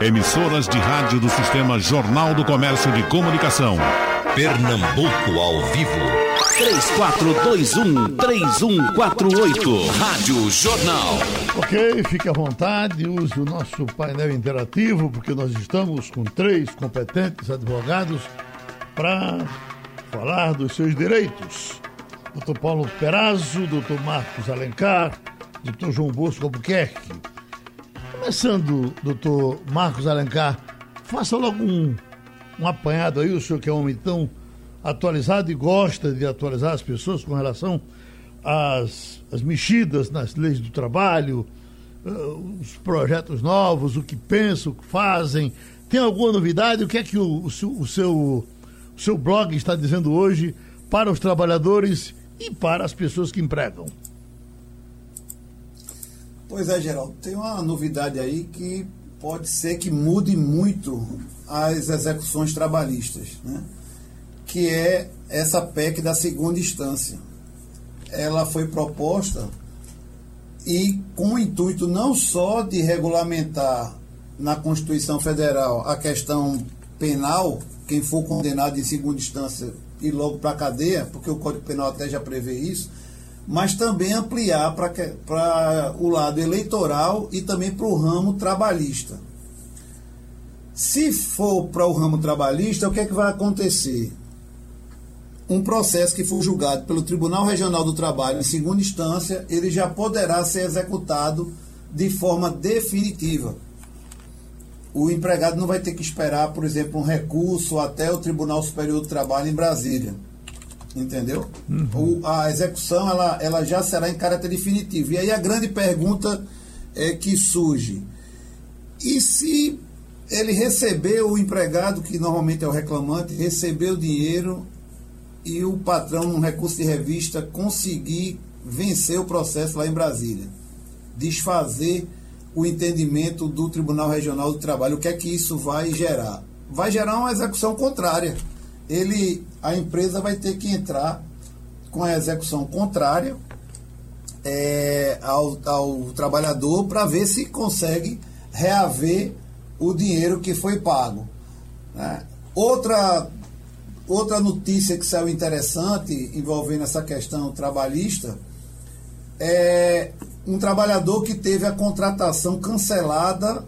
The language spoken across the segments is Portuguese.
Emissoras de rádio do Sistema Jornal do Comércio de Comunicação. Pernambuco ao vivo. 3421-3148. Rádio Jornal. Ok, fique à vontade, use o nosso painel interativo, porque nós estamos com três competentes advogados para falar dos seus direitos. Dr. Paulo Perazzo, Dr. Marcos Alencar, Dr. João Bosco Albuquerque. Começando, Dr. Marcos Alencar, faça logo um, um apanhado aí, o senhor que é um homem tão atualizado e gosta de atualizar as pessoas com relação às, às mexidas nas leis do trabalho, uh, os projetos novos, o que pensam, o que fazem. Tem alguma novidade? O que é que o, o, seu, o, seu, o seu blog está dizendo hoje para os trabalhadores e para as pessoas que empregam? Pois é, Geraldo, tem uma novidade aí que pode ser que mude muito as execuções trabalhistas, né? que é essa PEC da segunda instância. Ela foi proposta e com o intuito não só de regulamentar na Constituição Federal a questão penal, quem for condenado em segunda instância ir logo para a cadeia, porque o Código Penal até já prevê isso, mas também ampliar para o lado eleitoral e também para o ramo trabalhista. Se for para o ramo trabalhista, o que é que vai acontecer? Um processo que for julgado pelo Tribunal Regional do Trabalho em segunda instância, ele já poderá ser executado de forma definitiva. O empregado não vai ter que esperar, por exemplo, um recurso até o Tribunal Superior do Trabalho em Brasília entendeu? Uhum. O, a execução ela, ela já será em caráter definitivo. E aí a grande pergunta é que surge: e se ele recebeu o empregado, que normalmente é o reclamante, recebeu o dinheiro e o patrão, num recurso de revista, conseguir vencer o processo lá em Brasília? Desfazer o entendimento do Tribunal Regional do Trabalho. O que é que isso vai gerar? Vai gerar uma execução contrária ele, a empresa vai ter que entrar com a execução contrária é, ao, ao trabalhador para ver se consegue reaver o dinheiro que foi pago. Né? Outra, outra notícia que saiu interessante envolvendo essa questão trabalhista é um trabalhador que teve a contratação cancelada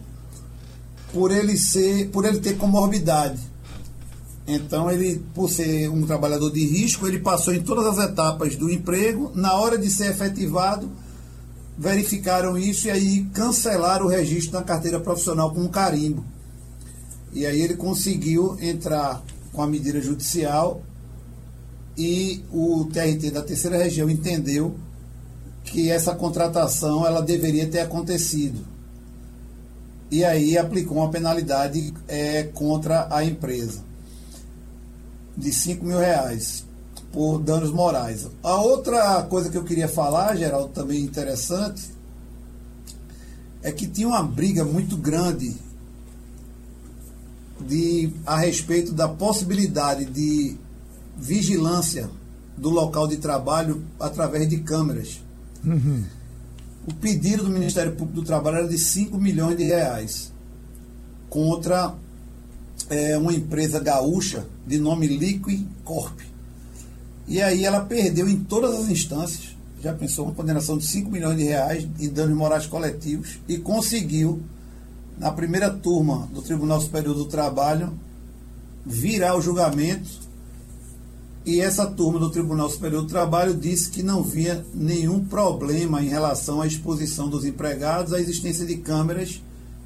por ele ser, por ele ter comorbidade. Então, ele, por ser um trabalhador de risco, ele passou em todas as etapas do emprego. Na hora de ser efetivado, verificaram isso e aí cancelaram o registro na carteira profissional com um carimbo. E aí ele conseguiu entrar com a medida judicial e o TRT da terceira região entendeu que essa contratação ela deveria ter acontecido. E aí aplicou uma penalidade é, contra a empresa de 5 mil reais por danos morais. A outra coisa que eu queria falar, Geraldo, também interessante, é que tinha uma briga muito grande de, a respeito da possibilidade de vigilância do local de trabalho através de câmeras. Uhum. O pedido do Ministério Público do Trabalho era de 5 milhões de reais contra é, uma empresa gaúcha de nome Liquid Corp. E aí ela perdeu em todas as instâncias, já pensou uma condenação de 5 milhões de reais em danos morais coletivos e conseguiu, na primeira turma do Tribunal Superior do Trabalho, virar o julgamento. E essa turma do Tribunal Superior do Trabalho disse que não via nenhum problema em relação à exposição dos empregados, à existência de câmeras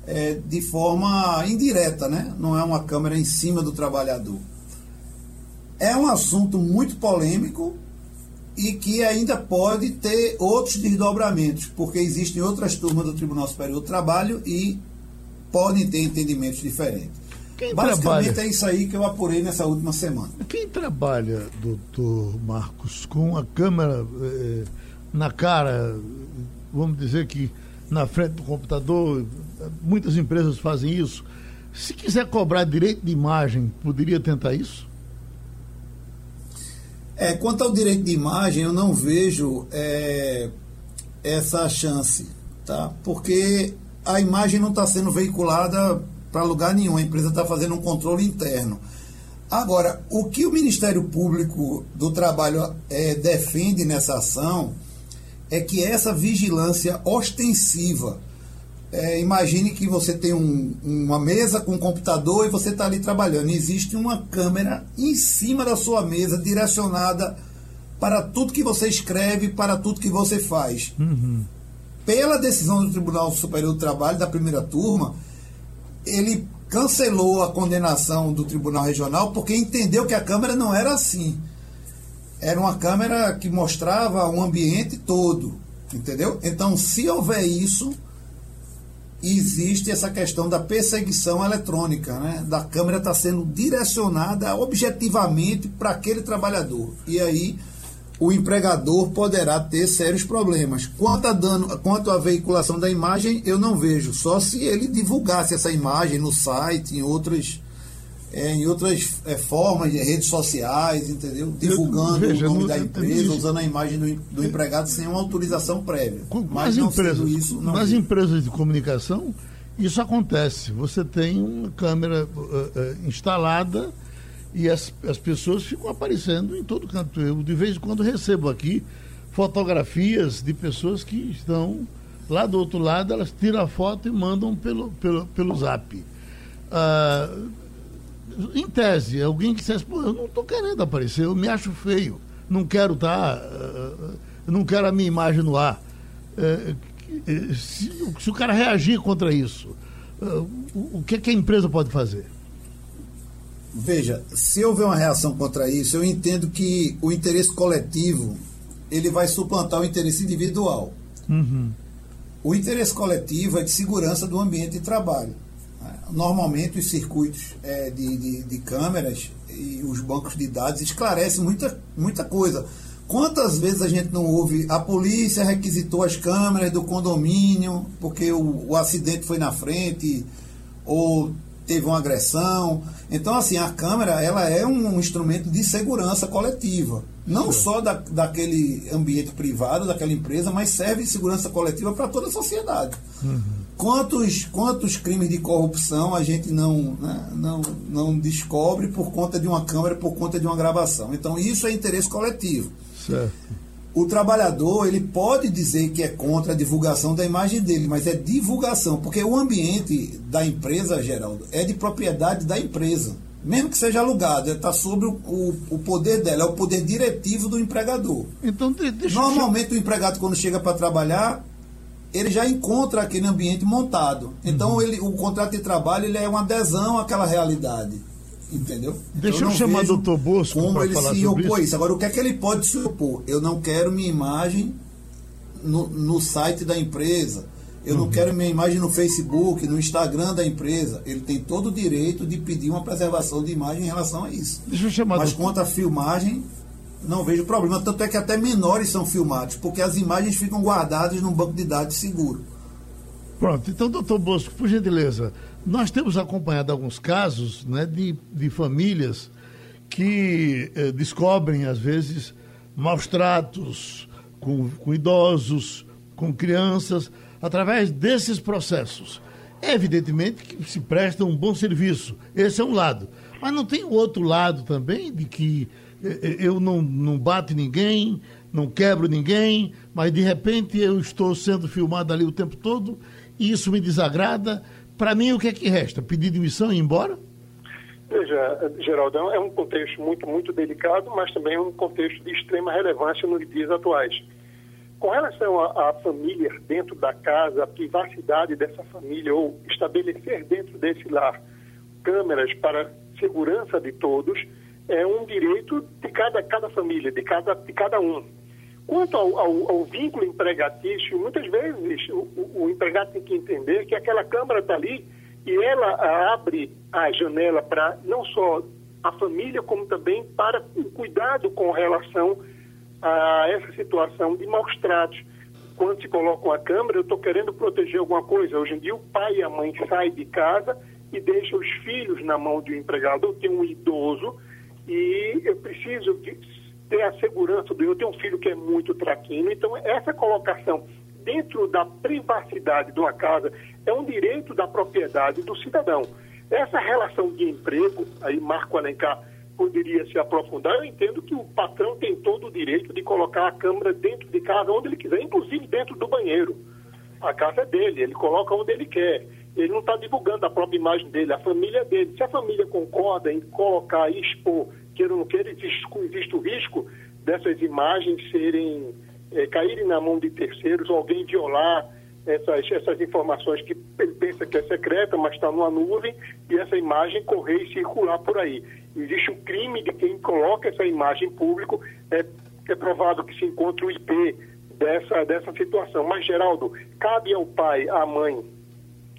é, de forma indireta, né? não é uma câmera em cima do trabalhador. É um assunto muito polêmico e que ainda pode ter outros desdobramentos, porque existem outras turmas do Tribunal Superior do Trabalho e podem ter entendimentos diferentes. Quem Basicamente trabalha... é isso aí que eu apurei nessa última semana. Quem trabalha, doutor Marcos, com a câmera eh, na cara, vamos dizer que na frente do computador, muitas empresas fazem isso. Se quiser cobrar direito de imagem, poderia tentar isso? É, quanto ao direito de imagem, eu não vejo é, essa chance, tá? Porque a imagem não está sendo veiculada para lugar nenhum. A empresa está fazendo um controle interno. Agora, o que o Ministério Público do Trabalho é, defende nessa ação é que essa vigilância ostensiva. É, imagine que você tem um, uma mesa com um computador e você está ali trabalhando. Existe uma câmera em cima da sua mesa direcionada para tudo que você escreve, para tudo que você faz. Uhum. Pela decisão do Tribunal Superior do Trabalho, da primeira turma, ele cancelou a condenação do Tribunal Regional porque entendeu que a Câmara não era assim. Era uma câmera que mostrava o ambiente todo, entendeu? Então, se houver isso, existe essa questão da perseguição eletrônica, né? Da câmera estar tá sendo direcionada objetivamente para aquele trabalhador. E aí o empregador poderá ter sérios problemas. Quanto a, dano, quanto à veiculação da imagem, eu não vejo. Só se ele divulgasse essa imagem no site, em outras, é, em outras é, formas, de redes sociais, entendeu? Divulgando veja, o nome da empresa, usando a imagem do, do, empregado sem uma autorização prévia. Mas nas empresas, isso, nas empresas de comunicação, isso acontece. Você tem uma câmera uh, uh, instalada e as, as pessoas ficam aparecendo em todo canto. Eu, de vez em quando, recebo aqui fotografias de pessoas que estão lá do outro lado, elas tiram a foto e mandam pelo, pelo, pelo zap. Ah, em tese, alguém que dissesse, pô, eu não estou querendo aparecer, eu me acho feio, não quero estar, tá, não quero a minha imagem no ar. É, se, se, o cara reagir contra isso, o, o que, é que a empresa pode fazer? Veja, se houver uma reação contra isso, eu entendo que o interesse coletivo ele vai suplantar o interesse individual. Uhum. O interesse coletivo é de segurança do ambiente de trabalho. Normalmente, os circuitos é, de, de, de, câmeras e os bancos de dados esclarecem muita, muita coisa. Quantas vezes a gente não ouve a polícia requisitou as câmeras do condomínio porque o, o acidente foi na frente, ou teve uma agressão. Então, assim, a câmera ela é um, instrumento de segurança coletiva. Não Sim. só da, daquele ambiente privado, daquela empresa, mas serve de segurança coletiva para toda a sociedade. Uhum. Quantos, quantos crimes de corrupção a gente não, né, não, não descobre por conta de uma câmera, por conta de uma gravação? Então, isso é interesse coletivo. Certo o trabalhador ele pode dizer que é contra a divulgação da imagem dele, mas é divulgação, porque o ambiente da empresa, Geraldo, é de propriedade da empresa. Mesmo que seja alugado, está sobre o, o, o, poder dela, é o poder diretivo do empregador. Então, deixa Normalmente eu... o empregado, quando chega para trabalhar, ele já encontra aquele ambiente montado. Então, uhum. ele, o contrato de trabalho ele é uma adesão àquela realidade. Entendeu? Deixa então, eu, eu chamar o doutor Bosco como ele se opor isso. Agora, o que é que ele pode se opor? Eu não quero minha imagem no, no site da empresa. Eu uhum. não quero minha imagem no Facebook, no Instagram da empresa. Ele tem todo o direito de pedir uma preservação de imagem em relação a isso. Deixa eu chamar Mas quanto à filmagem, não vejo problema. Tanto é que até menores são filmados, porque as imagens ficam guardadas num banco de dados seguro. Pronto, então, doutor Bosco, por gentileza, nós temos acompanhado alguns casos né, de, de famílias que eh, descobrem, às vezes, maus tratos com, com idosos, com crianças, através desses processos. É evidentemente que se presta um bom serviço, esse é um lado. Mas não tem o outro lado também de que eu não, não bato ninguém, não quebro ninguém, mas de repente eu estou sendo filmado ali o tempo todo e isso me desagrada para mim, o que é que resta? Pedir demissão e ir embora? Veja, Geraldo, é um contexto muito, muito delicado, mas também é um contexto de extrema relevância nos dias atuais. Com relação à família dentro da casa, a privacidade dessa família, ou estabelecer dentro desse lar câmeras para segurança de todos, é um direito de cada, cada família, de cada, de cada um. Quanto ao, ao, ao vínculo empregatício, muitas vezes o, o, empregado tem que entender que aquela Câmara está ali e ela abre a janela para não só a família, como também para o cuidado com relação a essa situação de maus tratos. Quando se coloca uma câmera, eu estou querendo proteger alguma coisa. Hoje em dia, o pai e a mãe saem de casa e deixam os filhos na mão de um empregado. Eu tenho um idoso e eu preciso de ter a segurança do eu tenho um filho que é muito traquino, então essa colocação dentro da privacidade de uma casa, é um direito da propriedade do cidadão. Essa relação de emprego, aí Marco Alencar poderia se aprofundar, eu entendo que o patrão tem todo o direito de colocar a câmera dentro de casa, onde ele quiser, inclusive dentro do banheiro. A casa é dele, ele coloca onde ele quer. Ele não está divulgando a própria imagem dele, a família dele. Se a família concorda em colocar e expor, queira ou não queira, existe, o risco dessas imagens serem é, caírem na mão de terceiros, alguém violar essas, essas informações que ele pensa que é secreta, mas está numa nuvem, e essa imagem correr e circular por aí. Existe um crime de quem coloca essa imagem em público, é, é provado que se encontra o IP dessa, dessa situação. Mas, Geraldo, cabe ao pai, à mãe,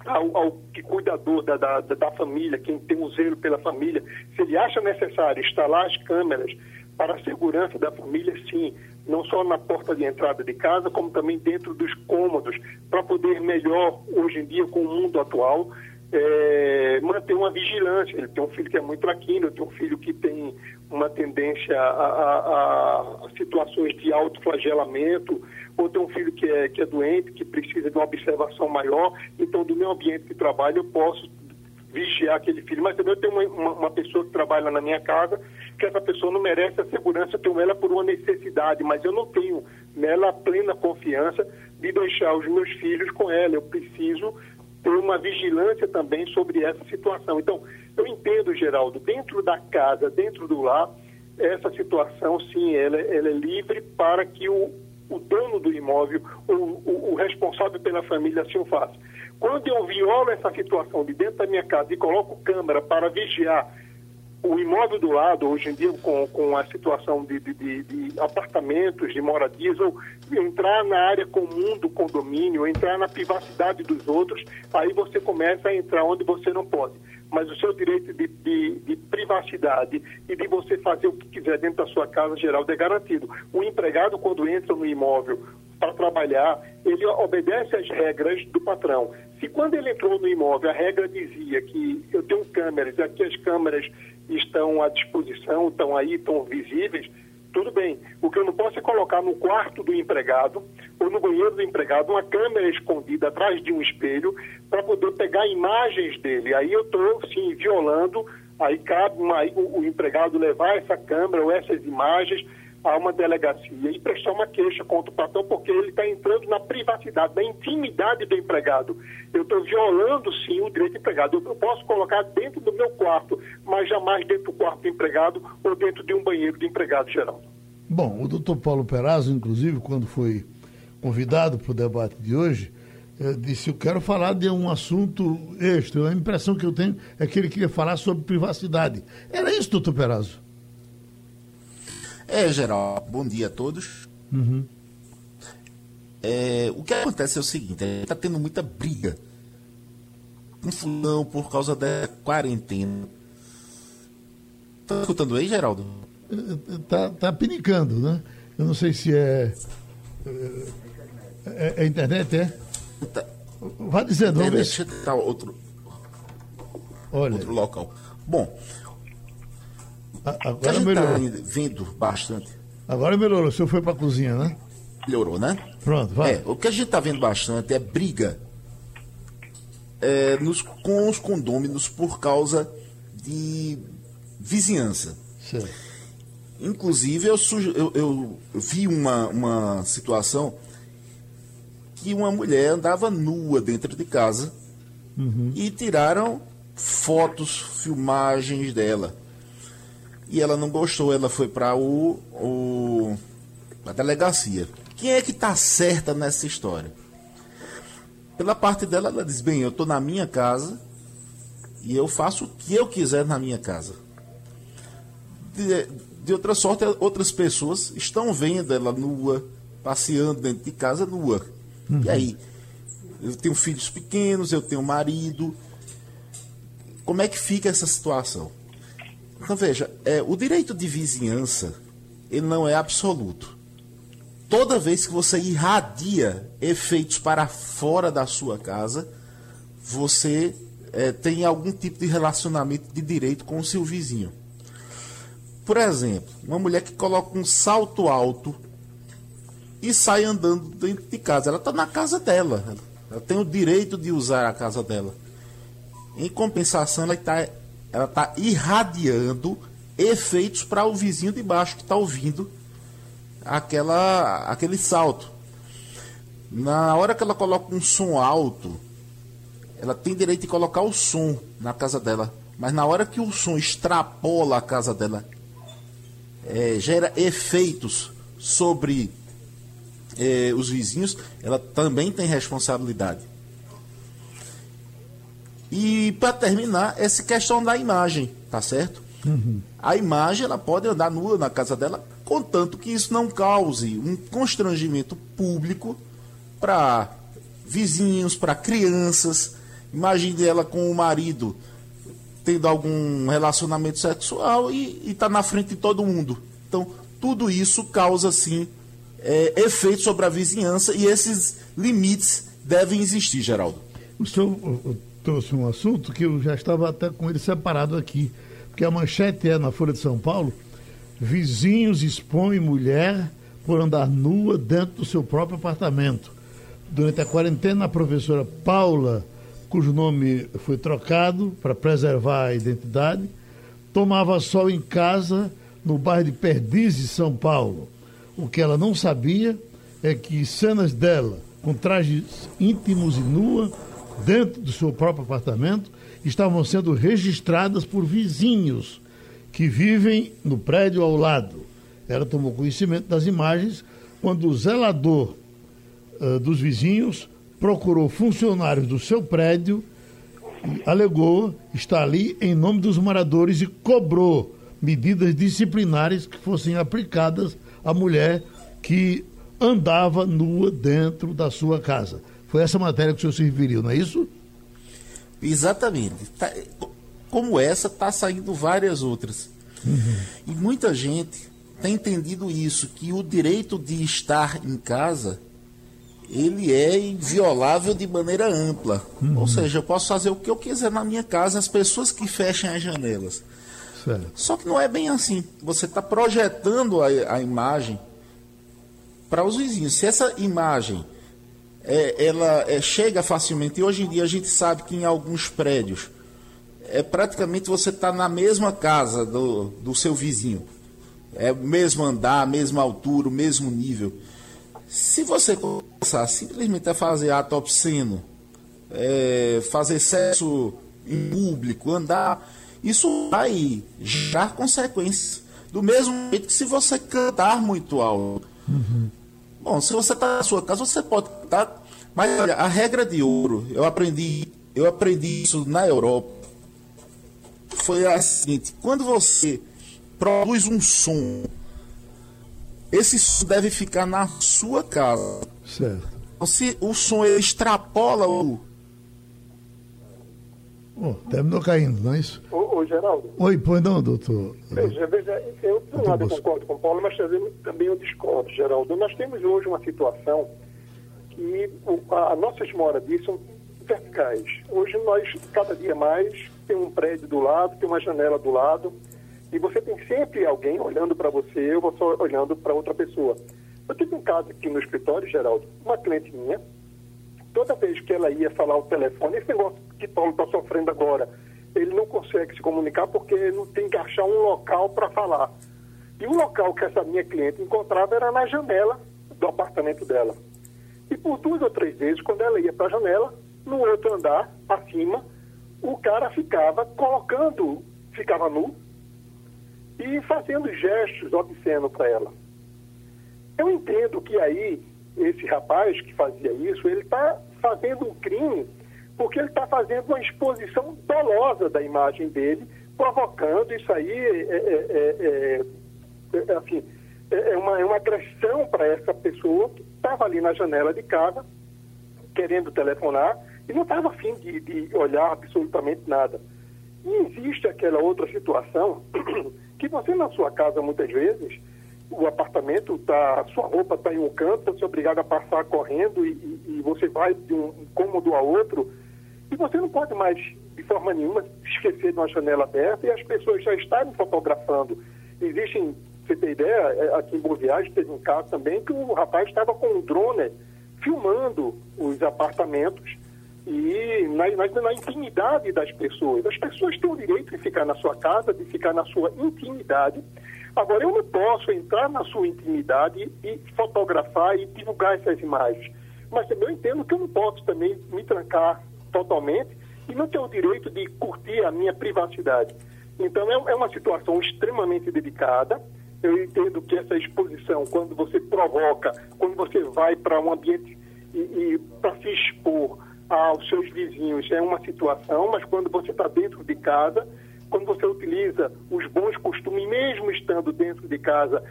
ao, ao cuidador da, da, da família, quem tem um zelo pela família, se ele acha necessário instalar as câmeras para a segurança da família, sim, não só na porta de entrada de casa, como também dentro dos cômodos, para poder melhor, hoje em dia, com o mundo atual, é, manter uma vigilância. Ele tem um filho que é muito traquino, tem um filho que tem uma tendência a, a, a situações de autoflagelamento, ou tem um filho que é, que é doente, que precisa de uma observação maior. Então, do meu ambiente de trabalho, eu posso vigiar aquele filho. Mas também eu tenho uma, uma, uma, pessoa que trabalha na minha casa, que essa pessoa não merece a segurança, eu tenho ela por uma necessidade, mas eu não tenho nela a plena confiança de deixar os meus filhos com ela. Eu preciso ter uma vigilância também sobre essa situação. Então, eu entendo, Geraldo, dentro da casa, dentro do lar, essa situação, sim, ela, ela é livre para que o, o dono do imóvel, o, o, o responsável pela família assim o faça. Quando eu violo essa situação de dentro da minha casa e coloco câmera para vigiar o imóvel do lado, hoje em dia, com, com a situação de, de, de, de apartamentos, de moradias, ou entrar na área comum do condomínio, entrar na privacidade dos outros, aí você começa a entrar onde você não pode. Mas o seu direito de, de, de privacidade e de você fazer o que quiser dentro da sua casa, geral, é garantido. O empregado, quando entra no imóvel para trabalhar, ele obedece às regras do patrão. Se quando ele entrou no imóvel a regra dizia que eu tenho câmeras, aqui as câmeras estão à disposição, estão aí, estão visíveis, tudo bem. O que eu não posso é colocar no quarto do empregado ou no banheiro do empregado uma câmera escondida atrás de um espelho para poder pegar imagens dele. Aí eu estou, sim, violando. Aí cabe uma, o, o empregado levar essa câmera ou essas imagens a uma delegacia e prestar uma queixa contra o patrão, porque ele está entrando na privacidade, na intimidade do empregado. Eu estou violando, sim, o direito do empregado. Eu posso colocar dentro do meu quarto, mas jamais dentro do quarto do empregado ou dentro de um banheiro do empregado geral. Bom, o doutor Paulo Perazzo, inclusive, quando foi convidado para o debate de hoje, eh, disse: Eu quero falar de um assunto extra. A impressão que eu tenho é que ele queria falar sobre privacidade. Era isso, doutor Perazzo? É, geral, bom dia a todos. Uhum. É, o que acontece é o seguinte, está tendo muita briga com fulão por causa da quarentena. Tá escutando aí, Geraldo? Tá, tá pinicando, né? Eu não sei se é. É, é internet, é? Tá, Vai dizendo, vamos ver. deixa eu tá outro, Olha, outro local. Bom, a- a agora gente está melhorou. vendo bastante. Agora melhorou. O senhor foi para a cozinha, né? Melhorou, né? Pronto, vai. É, o que a gente está vendo bastante é briga é, nos, com os condôminos por causa de vizinhança. Certo. Inclusive, eu, eu- eu vi uma, uma situação que uma mulher andava nua dentro de casa e tiraram fotos, filmagens dela. E ela não gostou, ela foi para o, o, a delegacia. Quem é que está certa nessa história? Pela parte dela, ela diz: bem, eu estou na minha casa e eu faço o que eu quiser na minha casa de, de outra sorte, outras pessoas estão vendo ela nua, passeando dentro de casa nua. E aí? Eu tenho filhos pequenos, eu tenho marido. Como é que fica essa situação? Então veja, é, o direito de vizinhança ele não é absoluto. Toda vez que você irradia efeitos para fora da sua casa, você é, tem algum tipo de relacionamento de direito com o seu vizinho. Por exemplo, uma mulher que coloca um salto alto e sai andando dentro de casa. Ela está na casa dela. Ela tem o direito de usar a casa dela. Em compensação, ela está ela tá irradiando efeitos para o vizinho de baixo que está ouvindo aquela, aquele salto. Na hora que ela coloca um som alto, ela tem direito de colocar o som na casa dela. Mas na hora que o som extrapola a casa dela, é, gera efeitos sobre é, os vizinhos, ela também tem responsabilidade. E para terminar, essa questão da imagem, tá certo? Uhum. A imagem ela pode andar nua na casa dela, contanto que isso não cause um constrangimento público para vizinhos, para crianças. Imagine ela com o marido tendo algum relacionamento sexual e está na frente de todo mundo. Então, tudo isso causa, sim, é, efeito sobre a vizinhança e esses limites devem existir, Geraldo. O senhor trouxe um assunto que eu já estava até com ele separado aqui, porque a manchete é na Folha de São Paulo: vizinhos expõem mulher por andar nua dentro do seu próprio apartamento. Durante a quarentena, a professora Paula, cujo nome foi trocado para preservar a identidade, tomava sol em casa no bairro de Perdizes, São Paulo. O que ela não sabia é que cenas dela com trajes íntimos e nua dentro do seu próprio apartamento estavam sendo registradas por vizinhos que vivem no prédio ao lado. Ela tomou conhecimento das imagens quando o zelador uh, dos vizinhos procurou funcionários do seu prédio e alegou estar ali em nome dos moradores e cobrou medidas disciplinares que fossem aplicadas à mulher que andava nua dentro da sua casa. Foi essa matéria que o senhor se referiu, não é isso? Exatamente. Tá, como essa, está saindo várias outras. Uhum. E muita gente tem entendido isso, que o direito de estar em casa ele é inviolável de maneira ampla. Uhum. Ou seja, eu posso fazer o que eu quiser na minha casa, as pessoas que fechem as janelas. Certo. Só que não é bem assim. Você está projetando a, a imagem para os vizinhos. Se essa imagem é, ela é, chega facilmente. E hoje em dia a gente sabe que em alguns prédios é praticamente você está na mesma casa do, do seu vizinho. É o mesmo andar, a mesma altura, o mesmo nível. Se você começar simplesmente a fazer ato obsceno, é, fazer sexo em público, andar, isso vai gerar consequências. Do mesmo jeito que se você cantar muito alto. Uhum. Bom, se você está na sua casa, você pode estar. Mas olha, a regra de ouro, eu aprendi, eu aprendi isso na Europa. Foi a seguinte: quando você produz um som, esse som deve ficar na sua casa. Certo. Se o som extrapola o. Oh, terminou caindo, não é isso? Ô, ô Geraldo. Oi, pois não, doutor. Veja, veja, eu, por um lado, eu concordo com o Paulo, mas também eu discordo, Geraldo. Nós temos hoje uma situação o, a, nossas moradias são verticais. Hoje nós, cada dia mais, tem um prédio do lado, tem uma janela do lado, e você tem sempre alguém olhando para você ou você olhando para outra pessoa. Eu tive um caso aqui no escritório, Geraldo, uma cliente minha, toda vez que ela ia falar o telefone, esse negócio que Paulo está sofrendo agora, ele não consegue se comunicar porque não tem que achar um local para falar. E o local que essa minha cliente encontrava era na janela do apartamento dela. E por duas ou três vezes, quando ela ia para a janela, no outro andar, acima, o cara ficava colocando, ficava nu e fazendo gestos obscenos para ela. Eu entendo que aí, esse rapaz que fazia isso, ele está fazendo um crime porque ele está fazendo uma exposição dolosa da imagem dele, provocando isso aí, é, é, é, é assim, é uma, é uma agressão para essa pessoa que estava ali na janela de casa, querendo telefonar, e não estava afim de, de olhar absolutamente nada. E existe aquela outra situação que você na sua casa muitas vezes o apartamento tá, sua roupa está em um canto, você é obrigado a passar correndo e, e, e, você vai de um cômodo a outro e você não pode mais de forma nenhuma esquecer de uma janela aberta e as pessoas já estarem fotografando. Existem Você tem ideia, é, aqui em Boa Viagem teve um caso também que o rapaz estava com um drone filmando os apartamentos e na, na, na, intimidade das pessoas. As pessoas têm o direito de ficar na sua casa, de ficar na sua intimidade. Agora, eu não posso entrar na sua intimidade e fotografar e divulgar essas imagens. Mas eu entendo que eu não posso também me trancar totalmente e não ter o direito de curtir a minha privacidade. Então, é, é uma situação extremamente delicada. Eu entendo que essa exposição, quando você provoca, quando você vai para um ambiente e, e para se expor aos seus vizinhos, é uma situação, mas quando você está dentro de casa, quando você utiliza os bons costumes, mesmo estando dentro de casa,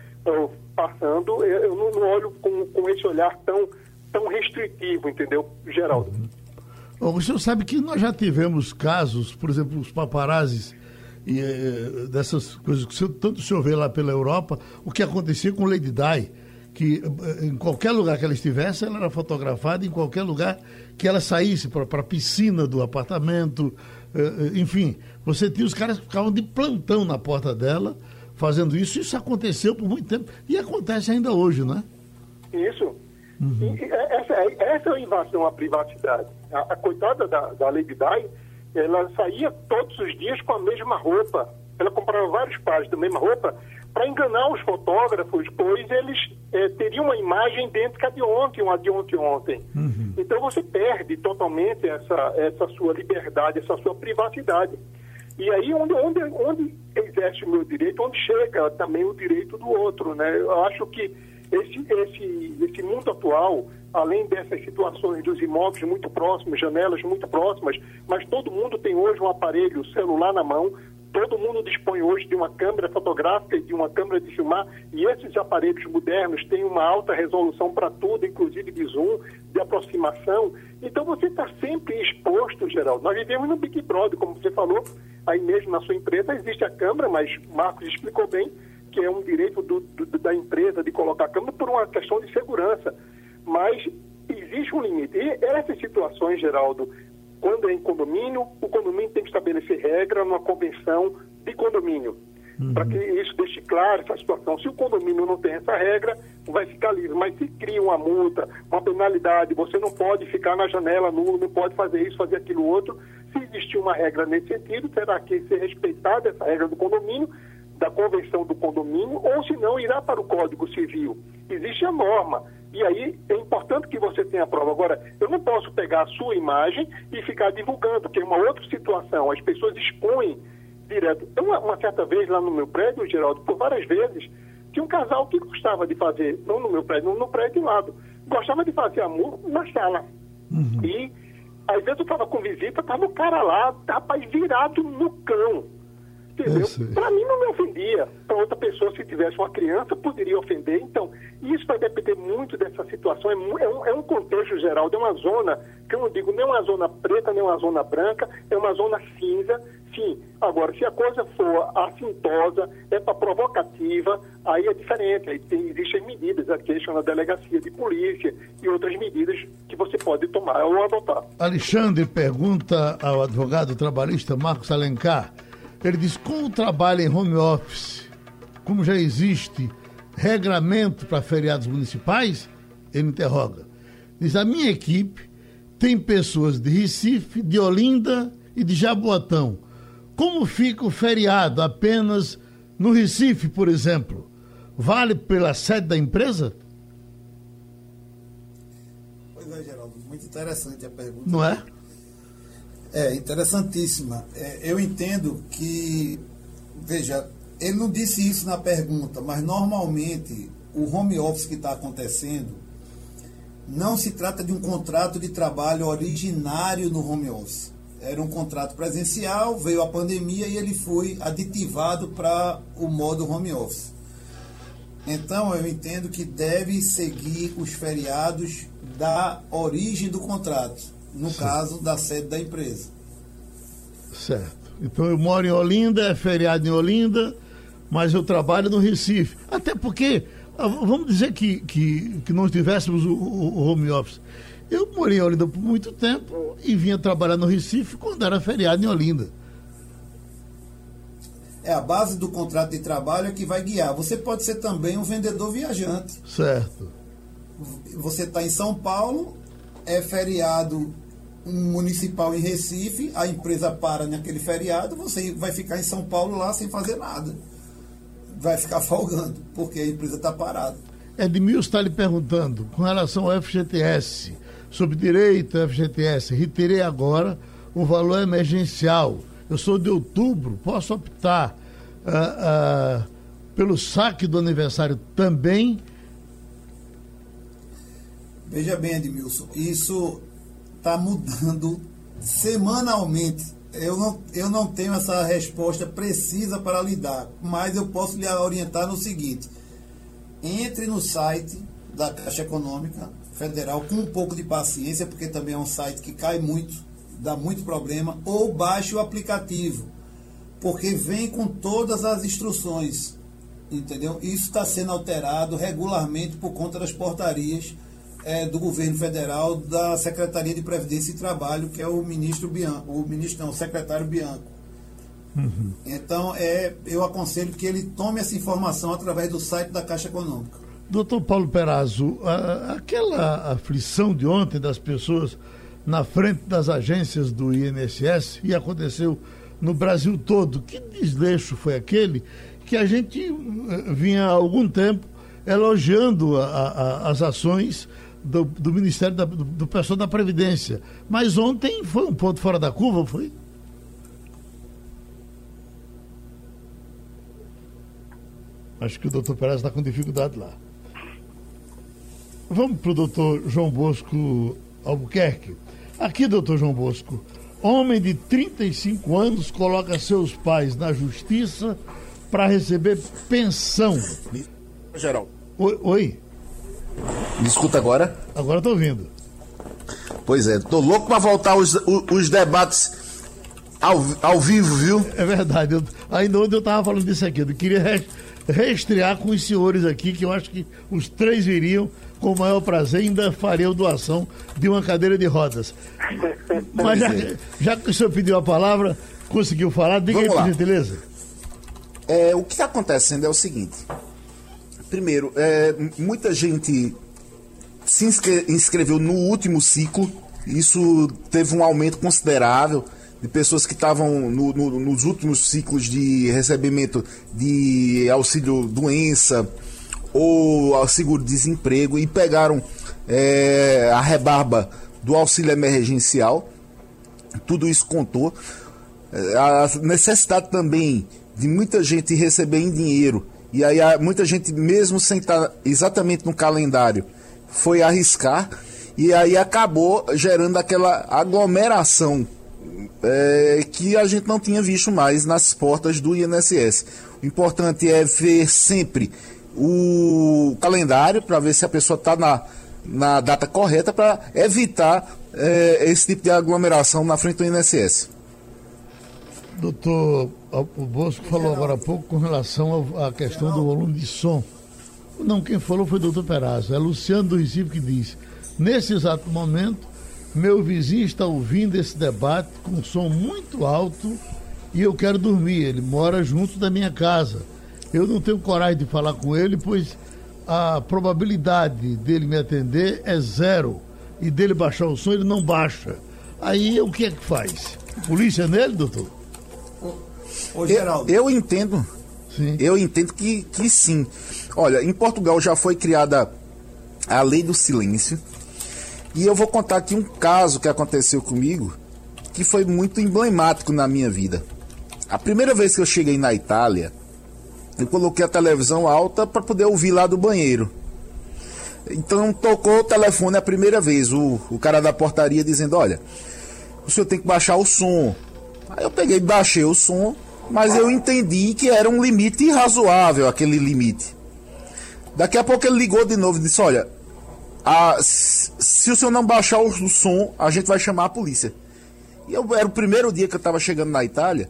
passando, eu não, não olho com, com esse olhar tão, tão restritivo, entendeu, Geraldo? Bom, o senhor sabe que nós já tivemos casos, por exemplo, os paparazes e, eh, dessas coisas que tanto o senhor vê lá pela Europa, o que acontecia com Lady Di, que eh, em qualquer lugar que ela estivesse, ela era fotografada, em qualquer lugar que ela saísse para a piscina do apartamento, eh, enfim, você tinha os caras que ficavam de plantão na porta dela, fazendo isso, isso aconteceu por muito tempo e acontece ainda hoje, não é? Isso. Uhum. essa, é, essa é a invasão à privacidade. A, a coitada da, da Lady Di, ela saía todos os dias com a mesma roupa. Ela comprava vários pares da mesma roupa para enganar os fotógrafos, pois eles é, teriam uma imagem idêntica de ontem, uma de ontem ontem. Uhum. Então você perde totalmente essa, essa sua liberdade, essa sua privacidade. E aí onde, onde, onde exerce o meu direito, onde chega também o direito do outro. Né? Eu acho que esse, esse, esse mundo atual, além dessas situações dos imóveis muito próximos, janelas muito próximas, mas todo mundo tem hoje um aparelho celular na mão, todo mundo dispõe hoje de uma câmera fotográfica e de uma câmera de filmar, e esses aparelhos modernos têm uma alta resolução para tudo, inclusive de zoom, de aproximação. Então você está sempre exposto, Geraldo. Nós vivemos no Big Brother, como você falou, aí mesmo na sua empresa existe a câmera, mas Marcos explicou bem que é um direito do, do, da empresa de colocar a câmera por uma questão de segurança. Mas existe um limite. E essas situações, Geraldo, quando é em condomínio, o condomínio tem que estabelecer regra numa convenção de condomínio. Uhum. Para que isso deixe claro essa situação. Se o condomínio não tem essa regra, vai ficar livre. Mas se cria uma multa, uma penalidade, você não pode ficar na janela nula, não pode fazer isso, fazer aquilo outro. Se existir uma regra nesse sentido, terá que ser respeitada essa regra do condomínio, da convenção do condomínio, ou se não, irá para o Código Civil. Existe a norma e aí é importante que você tenha a prova. Agora, eu não posso pegar a sua imagem e ficar divulgando, que é uma outra situação. As pessoas expõem direto. Então, uma, certa vez lá no meu prédio, Geraldo, por várias vezes, tinha um casal que gostava de fazer, não no meu prédio, no, no prédio do lado, gostava de fazer amor na sala. Uhum. E às vezes eu estava com visita, estava o cara lá, rapaz, virado no cão Entendeu? Para mim não me ofendia. Para outra pessoa, se tivesse uma criança, poderia ofender. Então, isso vai depender muito dessa situação. É, é, um, é um contexto geral, de uma zona, que eu não digo nem uma zona preta, nem uma zona branca, é uma zona cinza. Sim, agora, se a coisa for assintosa, é para provocativa, aí é diferente. Aí tem, existem medidas, a queixa na delegacia de polícia e outras medidas que você pode tomar ou adotar. Alexandre pergunta ao advogado trabalhista Marcos Alencar ele diz: com o trabalho em home office, como já existe regramento para feriados municipais, ele interroga. Diz: a minha equipe tem pessoas de Recife, de Olinda e de Jaboatão. Como fica o feriado apenas no Recife, por exemplo? Vale pela sede da empresa? Pois é, Geraldo, muito interessante a pergunta. Não é? É, interessantíssima. É, eu entendo que, veja, ele não disse isso na pergunta, mas normalmente o home office que está acontecendo não se trata de um contrato de trabalho originário no home office. Era um contrato presencial, veio a pandemia e ele foi aditivado para o modo home office. Então eu entendo que deve seguir os feriados da origem do contrato no certo. caso da sede da empresa. Certo. Então eu moro em Olinda, é feriado em Olinda, mas eu trabalho no Recife. Até porque, ah, vamos dizer que, que, que não tivéssemos o, o, home office. Eu morei em Olinda por muito tempo e vinha trabalhar no Recife quando era feriado em Olinda. é a base do contrato de trabalho que vai guiar. Você pode ser também um vendedor viajante. Certo. Você está em São Paulo, é feriado municipal em Recife, a empresa para naquele feriado, você vai ficar em São Paulo lá sem fazer nada. Vai ficar folgando, porque a empresa está parada. Edmilson está lhe perguntando, com relação ao FGTS, sobre direito ao FGTS, retirei agora o valor emergencial. Eu sou de outubro, posso optar uh, uh, pelo saque do aniversário também? Veja bem, Edmilson, isso está mudando semanalmente. Eu não, eu não tenho essa resposta precisa para lhe dar, mas eu posso lhe orientar no seguinte: entre no site da Caixa Econômica Federal com um pouco de paciência, porque também é um site que cai muito, dá muito problema, ou baixe o aplicativo, porque vem com todas as instruções, entendeu? Isso está sendo alterado regularmente por conta das portarias é, do governo federal, da Secretaria de Previdência e Trabalho, que é o ministro Bianco, o ministro não, o secretário Bianco. Uhum. Então, é, eu aconselho que ele tome essa informação através do site da Caixa Econômica. Doutor Paulo Perazzo, a, aquela aflição de ontem das pessoas na frente das agências do INSS e aconteceu no Brasil todo, que desleixo foi aquele que a gente eh, vinha há algum tempo elogiando a, a, as ações do, do Ministério da, do, do pessoal da Previdência. Mas ontem foi um ponto fora da curva, foi? Acho que o doutor Peraz está com dificuldade lá. Vamos para o doutor João Bosco Albuquerque. Aqui, doutor João Bosco, homem de 35 anos coloca seus pais na justiça para receber pensão. Geral. Oi? oi? Me escuta agora? Agora estou ouvindo. Pois é, tô louco para voltar os, os, os, debates ao, ao vivo, viu? É verdade. Eu, ainda ontem eu estava falando disso aqui. Eu queria re, reestrear com os senhores aqui, que eu acho que os três viriam com o maior prazer ainda faria doação de uma cadeira de rodas. Mas já, é. já que o senhor pediu a palavra, conseguiu falar, diga Vamos aí, por gentileza. É, o que está acontecendo é o seguinte. Primeiro, é, muita gente se inscreveu no último ciclo. Isso teve um aumento considerável de pessoas que estavam no, no, nos últimos ciclos de recebimento de auxílio doença ou seguro-desemprego e pegaram é, a rebarba do auxílio emergencial. Tudo isso contou. É, a necessidade também de muita gente receber em dinheiro e aí muita gente, mesmo sem estar exatamente no calendário, foi arriscar e aí acabou gerando aquela aglomeração é, que a gente não tinha visto mais nas portas do INSS. O importante é ver sempre o calendário para ver se a pessoa está na, na data correta para evitar é, esse tipo de aglomeração na frente do INSS. Doutor o Bosco falou agora há pouco com relação à questão do volume de som. Não, quem falou foi o doutor Perazzo. É Luciano do Recife que diz: nesse exato momento, meu vizinho está ouvindo esse debate com som muito alto e eu quero dormir. Ele mora junto da minha casa. Eu não tenho coragem de falar com ele, pois a probabilidade dele me atender é zero. E dele baixar o som, ele não baixa. Aí o que é que faz? Polícia nele, doutor? Ô, Geraldo. Eu, eu entendo. Sim. Eu entendo que, que sim. Olha, em Portugal já foi criada a lei do silêncio. E eu vou contar aqui um caso que aconteceu comigo que foi muito emblemático na minha vida. A primeira vez que eu cheguei na Itália, eu coloquei a televisão alta para poder ouvir lá do banheiro. Então tocou o telefone a primeira vez, o, o cara da portaria dizendo: Olha, o senhor tem que baixar o som. Aí eu peguei, baixei o som, mas eu entendi que era um limite razoável aquele limite. Daqui a pouco ele ligou de novo e disse: Olha, a, se o senhor não baixar o, som, a gente vai chamar a polícia. E eu, era o primeiro dia que eu estava chegando na Itália.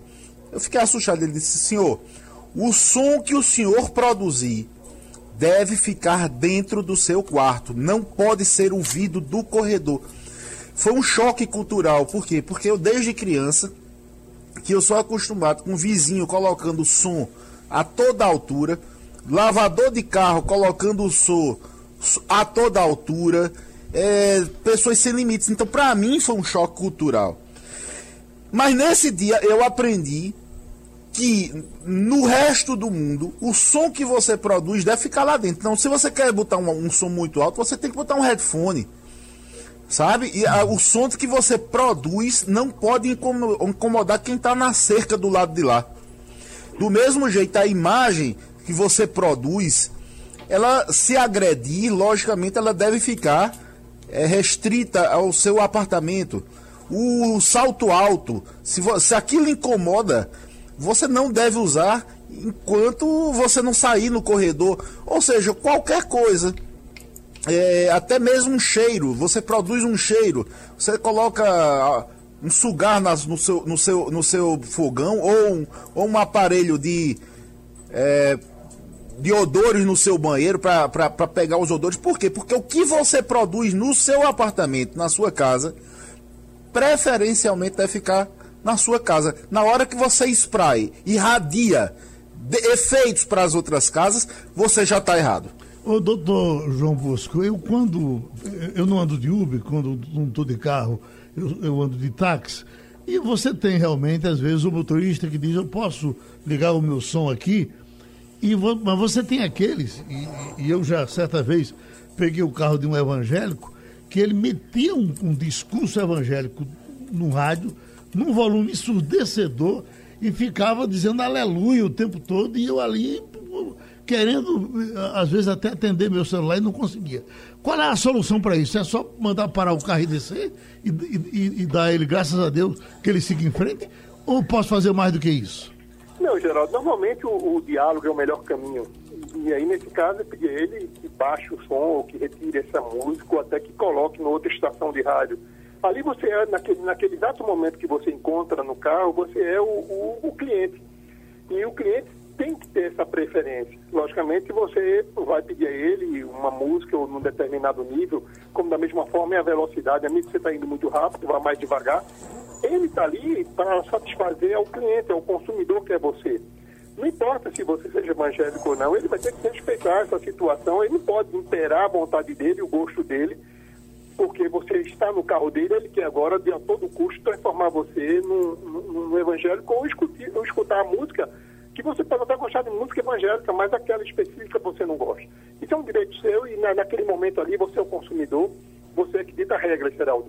Eu fiquei assustado. Ele disse: Senhor, o som que o senhor produzir deve ficar dentro do seu quarto, não pode ser ouvido do corredor. Foi um choque cultural, por quê? Porque eu desde criança que eu sou acostumado com vizinho colocando som a toda altura, lavador de carro colocando som a toda altura, é, pessoas sem limites. Então, para mim, foi um choque cultural. Mas nesse dia eu aprendi que no resto do mundo o som que você produz deve ficar lá dentro. Então, se você quer botar um, um som muito alto, você tem que botar um headphone. Sabe? E a, o som que você produz não pode incomodar quem está na cerca do lado de lá. Do mesmo jeito, a imagem que você produz, ela se agredir, logicamente, ela deve ficar é, restrita ao seu apartamento. O salto alto, se, se aquilo incomoda, você não deve usar enquanto você não sair no corredor. Ou seja, qualquer coisa é, até mesmo um cheiro, você produz um cheiro, você coloca ah, um sugar nas, no, seu, no, seu, no seu fogão ou um, ou um aparelho de, é, de odores no seu banheiro para pegar os odores. Por quê? Porque o que você produz no seu apartamento, na sua casa, preferencialmente deve ficar na sua casa. Na hora que você spray, irradia efeitos para as outras casas, você já está errado. Ô, doutor João Bosco, eu quando. Eu não ando de Uber, quando não estou de carro, eu, eu, ando de táxi. E você tem realmente, às vezes, o motorista que diz: Eu posso ligar o meu som aqui. E mas você tem aqueles, e, e, eu já certa vez peguei o carro de um evangélico, que ele metia um, um discurso evangélico no rádio, num volume ensurdecedor, e ficava dizendo aleluia o tempo todo, e eu ali querendo, às vezes, até atender meu celular e não conseguia. Qual é a solução para isso? É só mandar parar o carro e descer e, e, e, dar ele, graças a Deus, que ele siga em frente? Ou posso fazer mais do que isso? Não, Geraldo, normalmente o, o diálogo é o melhor caminho. E aí, nesse caso, eu pedi a ele que baixe o som, ou que retire essa música, ou até que coloque em outra estação de rádio. Ali você é, naquele, naquele exato momento que você encontra no carro, você é o, o, o cliente. E o cliente tem que ter essa preferência. Logicamente, você vai pedir a ele uma música ou num determinado nível, como da mesma forma é a velocidade. Amigo, você está indo muito rápido, vai mais devagar. Ele está ali para satisfazer ao cliente, ao consumidor que é você. Não importa se você seja evangélico ou não, ele vai ter que respeitar essa situação. Ele não pode imperar a vontade dele, o gosto dele, porque você está no carro dele, ele quer agora, de a todo custo, transformar você num evangélico ou ou escutar a música que você pode até gostar de música evangélica, mas aquela específica você não gosta. Isso é um direito seu e na, naquele momento ali você é o consumidor, você é que dita a regra, Geraldo.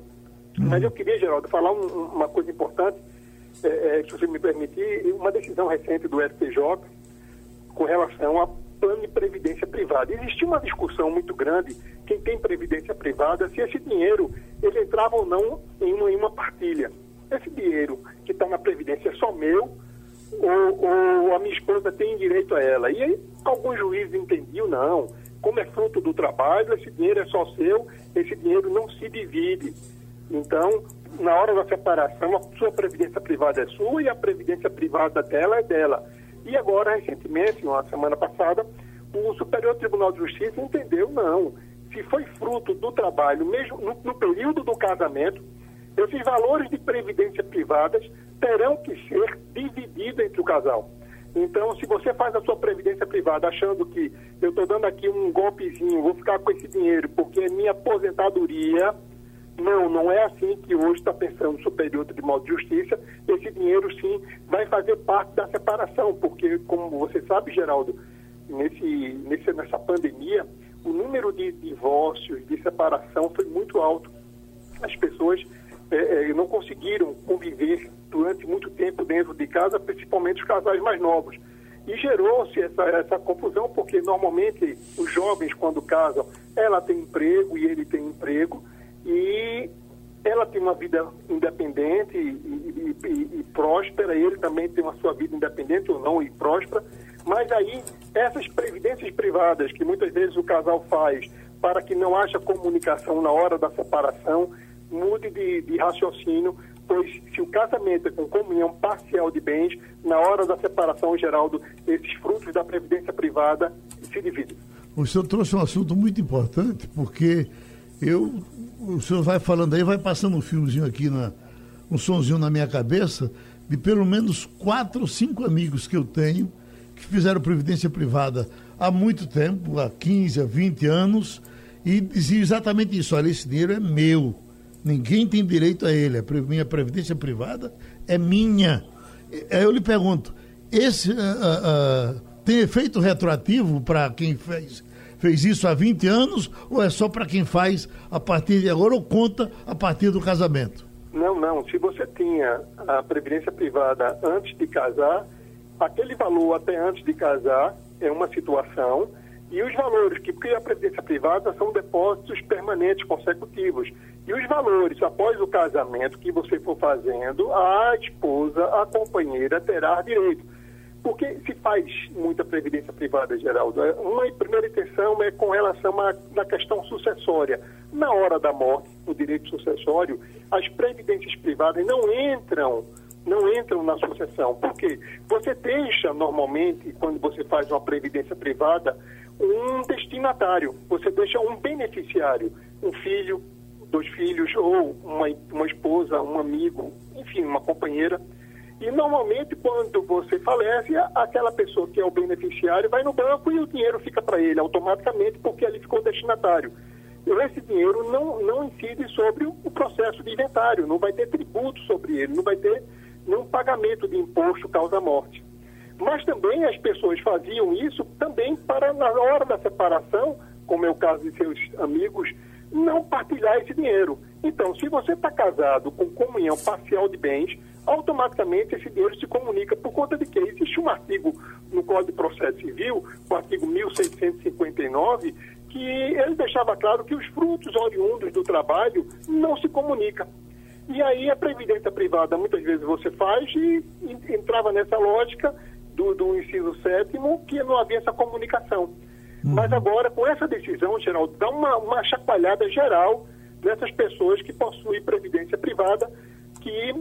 Uhum. Mas eu queria, Geraldo, falar um, uma coisa importante, é, é, se você me permitir, uma decisão recente do STJ com relação a plano de previdência privada. Existia uma discussão muito grande, quem tem previdência privada, se esse dinheiro ele entrava ou não em uma, em uma partilha. Esse dinheiro que está na previdência é só meu, ou, ou a minha esposa tem direito a ela. E aí alguns juízes entendiam, não, como é fruto do trabalho, esse dinheiro é só seu, esse dinheiro não se divide. Então, na hora da separação, a sua previdência privada é sua e a previdência privada dela é dela. E agora, recentemente, na semana passada, o Superior Tribunal de Justiça entendeu, não, se foi fruto do trabalho, mesmo no, no período do casamento, esses valores de previdência privadas terão que ser divididos entre o casal. Então, se você faz a sua previdência privada achando que eu estou dando aqui um golpezinho, vou ficar com esse dinheiro porque é minha aposentadoria, não, não é assim que hoje está pensando o Superior Tribunal de Justiça. Esse dinheiro, sim, vai fazer parte da separação, porque, como você sabe, Geraldo, nesse, nesse, nessa pandemia, o número de divórcios, de separação foi muito alto. As pessoas é, é não conseguiram conviver durante muito tempo dentro de casa, principalmente os casais mais novos. E gerou-se essa, essa confusão, porque normalmente os jovens, quando casam, ela tem emprego e ele tem emprego, e ela tem uma vida independente e, e, e, e, próspera, ele também tem uma sua vida independente ou não e próspera, mas aí essas previdências privadas que muitas vezes o casal faz para que não haja comunicação na hora da separação, mude de, de raciocínio, pois se o casamento é com comunhão parcial de bens, na hora da separação, Geraldo, esses frutos da previdência privada se dividem. O senhor trouxe um assunto muito importante, porque eu, o senhor vai falando aí, vai passando um filmezinho aqui, na, um sonzinho na minha cabeça, de pelo menos quatro ou cinco amigos que eu tenho que fizeram previdência privada há muito tempo, há 15, há 20 anos, e diziam exatamente isso: olha, esse dinheiro é meu, ninguém tem direito a ele, a minha previdência privada é minha. Aí eu lhe pergunto: esse uh, uh, tem efeito retroativo para quem fez, fez isso há 20 anos ou é só para quem faz a partir de agora ou conta a partir do casamento? Não, não. Se você tinha a previdência privada antes de casar, aquele valor até antes de casar é uma situação e os valores que, porque a previdência privada são depósitos permanentes consecutivos. E os valores após o casamento que você for fazendo, a esposa, a companheira terá direito. Porque se faz muita previdência privada, Geraldo, uma primeira intenção é com relação à questão sucessória. Na hora da morte, o direito sucessório, as previdências privadas não entram não entram na sucessão. Por quê? Você deixa, normalmente, quando você faz uma previdência privada, um destinatário, você deixa um beneficiário, um filho, dois filhos, ou uma, uma esposa, um amigo, enfim, uma companheira. E normalmente, quando você falece, aquela pessoa que é o beneficiário vai no banco e o dinheiro fica para ele automaticamente, porque ele ficou destinatário. Esse dinheiro não, não incide sobre o processo de inventário, não vai ter tributo sobre ele, não vai ter nenhum pagamento de imposto causa morte. Mas também as pessoas faziam isso também para, na hora da separação, como é o caso de seus amigos, não partilhar esse dinheiro. Então, se você está casado com comunhão parcial de bens, automaticamente esse dinheiro se comunica por conta de que existe um artigo no Código de Processo Civil, o artigo 1659, que ele deixava claro que os frutos oriundos do trabalho não se comunicam. E aí a previdência privada, muitas vezes você faz e, e entrava nessa lógica do, do inciso sétimo, que não havia essa comunicação. Uhum. Mas agora, com essa decisão, Geraldo, dá uma, uma chacoalhada geral nessas pessoas que possuem previdência privada, que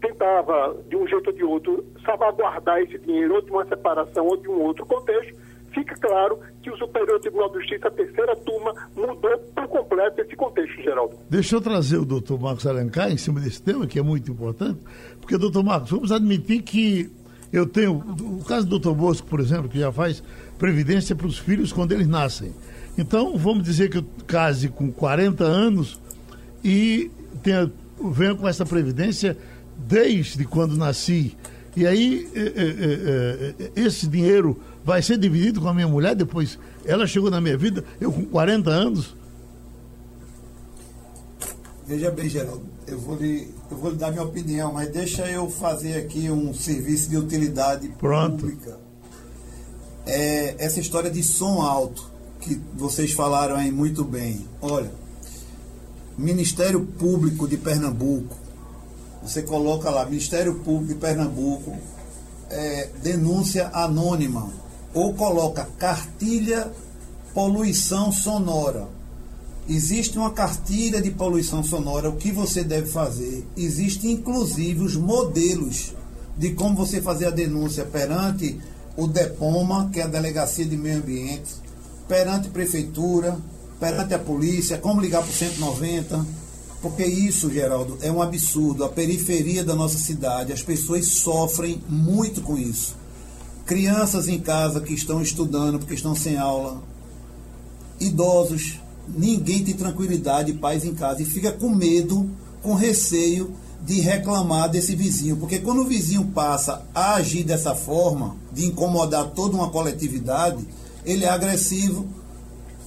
tentava, de um jeito ou de outro, salvaguardar esse dinheiro, ou de uma separação, ou de um outro contexto, fica claro que o Superior Tribunal de Justiça, a terceira turma, mudou por completo esse contexto, Geraldo. Deixa eu trazer o doutor Marcos Alencar em cima desse tema, que é muito importante, porque, doutor Marcos, vamos admitir que eu tenho, o caso do doutor Bosco, por exemplo, que já faz previdência para os filhos quando eles nascem. Então, vamos dizer que eu case com 40 anos e tenha, venha com essa previdência desde quando nasci. E aí, eh, eh, eh, esse dinheiro vai ser dividido com a minha mulher depois. Ela chegou na minha vida, eu com 40 anos. Veja bem, Geraldo, eu vou lhe, eu vou lhe dar minha opinião, mas deixa eu fazer aqui um serviço de utilidade Pronto. pública. É, essa história de som alto, que vocês falaram aí muito bem. Olha, Ministério Público de Pernambuco, você coloca lá, Ministério Público de Pernambuco, é, denúncia anônima ou coloca cartilha poluição sonora. Existe uma cartilha de poluição sonora, o que você deve fazer. Existem inclusive os modelos de como você fazer a denúncia perante o DEPOMA, que é a Delegacia de Meio Ambiente, perante a prefeitura, perante a polícia, como ligar para o 190. Porque isso, Geraldo, é um absurdo. A periferia da nossa cidade, as pessoas sofrem muito com isso crianças em casa que estão estudando porque estão sem aula, idosos, ninguém tem tranquilidade e paz em casa e fica com medo, com receio de reclamar desse vizinho, porque quando o vizinho passa a agir dessa forma, de incomodar toda uma coletividade, ele é agressivo.